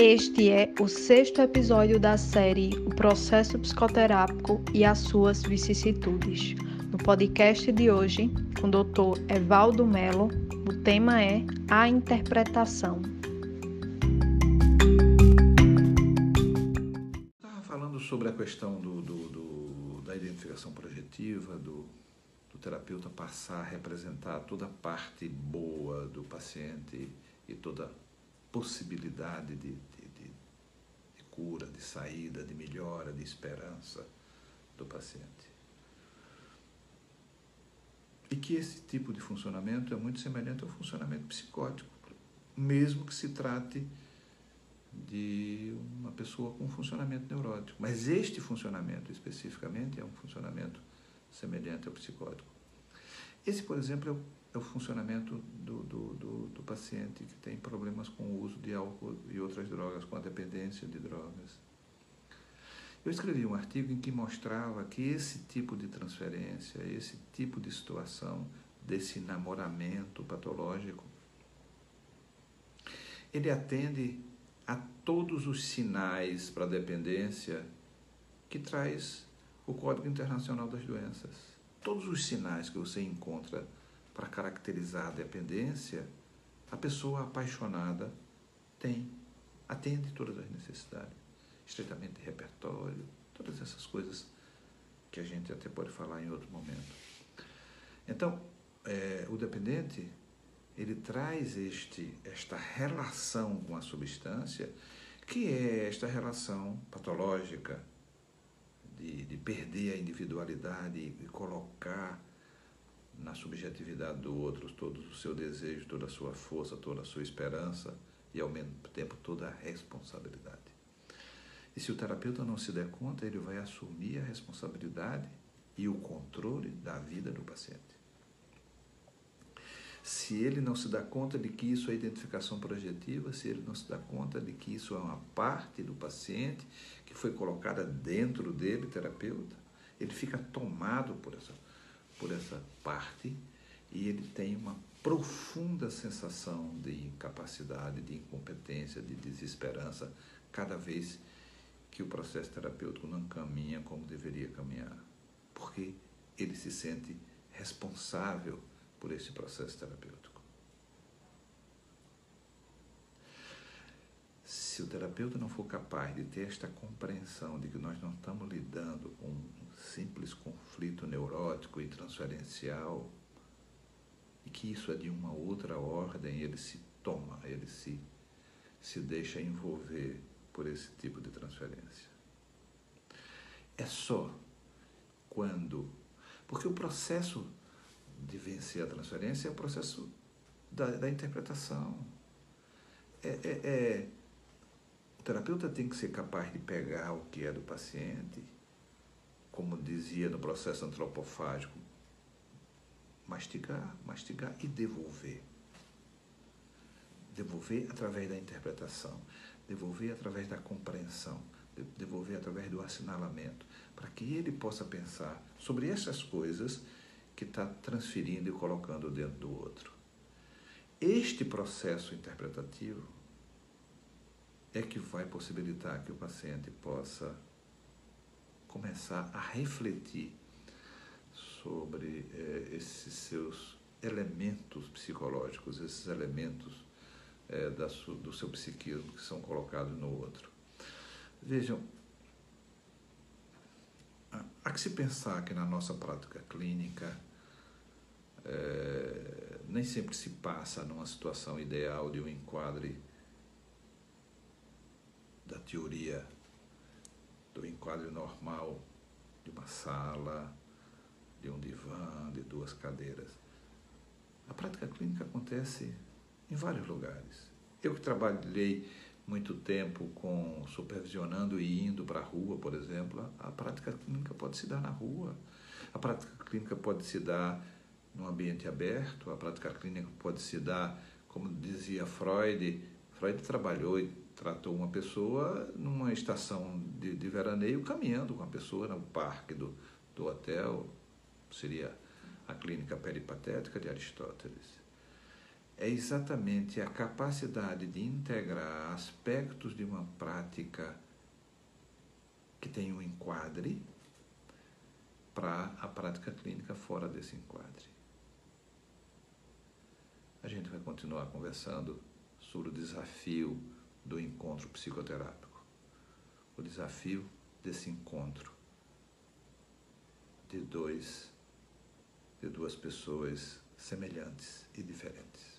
Este é o sexto episódio da série O Processo Psicoterápico e as Suas Vicissitudes. No podcast de hoje, com o Dr. Evaldo Melo, o tema é A Interpretação. Estava falando sobre a questão do, do, do, da identificação projetiva, do, do terapeuta passar a representar toda a parte boa do paciente e toda possibilidade de, de, de, de cura, de saída, de melhora, de esperança do paciente. E que esse tipo de funcionamento é muito semelhante ao funcionamento psicótico, mesmo que se trate de uma pessoa com funcionamento neurótico. Mas este funcionamento especificamente é um funcionamento semelhante ao psicótico. Esse, por exemplo, é o é o funcionamento do, do, do, do, paciente que tem problemas com o uso de álcool e outras drogas, com a dependência de drogas. Eu escrevi um artigo em que mostrava que esse tipo de transferência, esse tipo de situação, desse namoramento patológico, ele atende a todos os sinais para a dependência que traz o Código Internacional das Doenças. Todos os sinais que você encontra para caracterizar a dependência, a pessoa apaixonada tem, atende todas as necessidades. Estreitamento de repertório, todas essas coisas que a gente até pode falar em outro momento. Então, é, o dependente, ele traz este, esta relação com a substância, que é esta relação patológica de, de perder a individualidade e colocar na subjetividade do outro todo o seu desejo, toda a sua força, toda a sua esperança e ao mesmo tempo toda a responsabilidade. E se o terapeuta não se der conta, ele vai assumir a responsabilidade e o controle da vida do paciente. Se ele não se dá conta de que isso é identificação projetiva, se ele não se dá conta de que isso é uma parte do paciente que foi colocada dentro dele, terapeuta, ele fica tomado por essa por essa parte e ele tem uma profunda sensação de incapacidade, de incompetência, de desesperança cada vez que o processo terapêutico não caminha como deveria caminhar, porque ele se sente responsável por esse processo terapêutico. Se o terapeuta não for capaz de ter esta compreensão de que nós não estamos lidando com simples conflito neurótico e transferencial, e que isso é de uma outra ordem, ele se toma, ele se, se deixa envolver por esse tipo de transferência. É só quando. Porque o processo de vencer a transferência é o processo da, da interpretação. É, é, é, terapeuta tem que ser capaz de pegar o que é do paciente como dizia no processo antropofágico, mastigar, mastigar e devolver. Devolver através da interpretação, devolver através da compreensão, devolver através do assinalamento, para que ele possa pensar sobre essas coisas que está transferindo e colocando dentro do outro. Este processo interpretativo é que vai possibilitar que o paciente possa começar a refletir sobre é, esses seus elementos psicológicos, esses elementos é, da su, do seu psiquismo que são colocados no outro. Vejam, há que se pensar que na nossa prática clínica é, nem sempre se passa numa situação ideal de um enquadre teoria do enquadro normal de uma sala, de um divã, de duas cadeiras. A prática clínica acontece em vários lugares. Eu que trabalhei muito tempo com supervisionando e indo para a rua, por exemplo, a prática clínica pode se dar na rua. A prática clínica pode se dar num ambiente aberto, a prática clínica pode se dar, como dizia Freud, Freud trabalhou tratou uma pessoa numa estação de, de veraneio, caminhando com a pessoa no parque do, do hotel, seria a clínica peripatética de Aristóteles. é exatamente a capacidade de integrar aspectos de uma prática que tem um enquadre para a prática clínica fora desse enquadre. A gente vai continuar conversando sobre o desafio do encontro psicoterápico, o desafio desse encontro de dois de duas pessoas semelhantes e diferentes.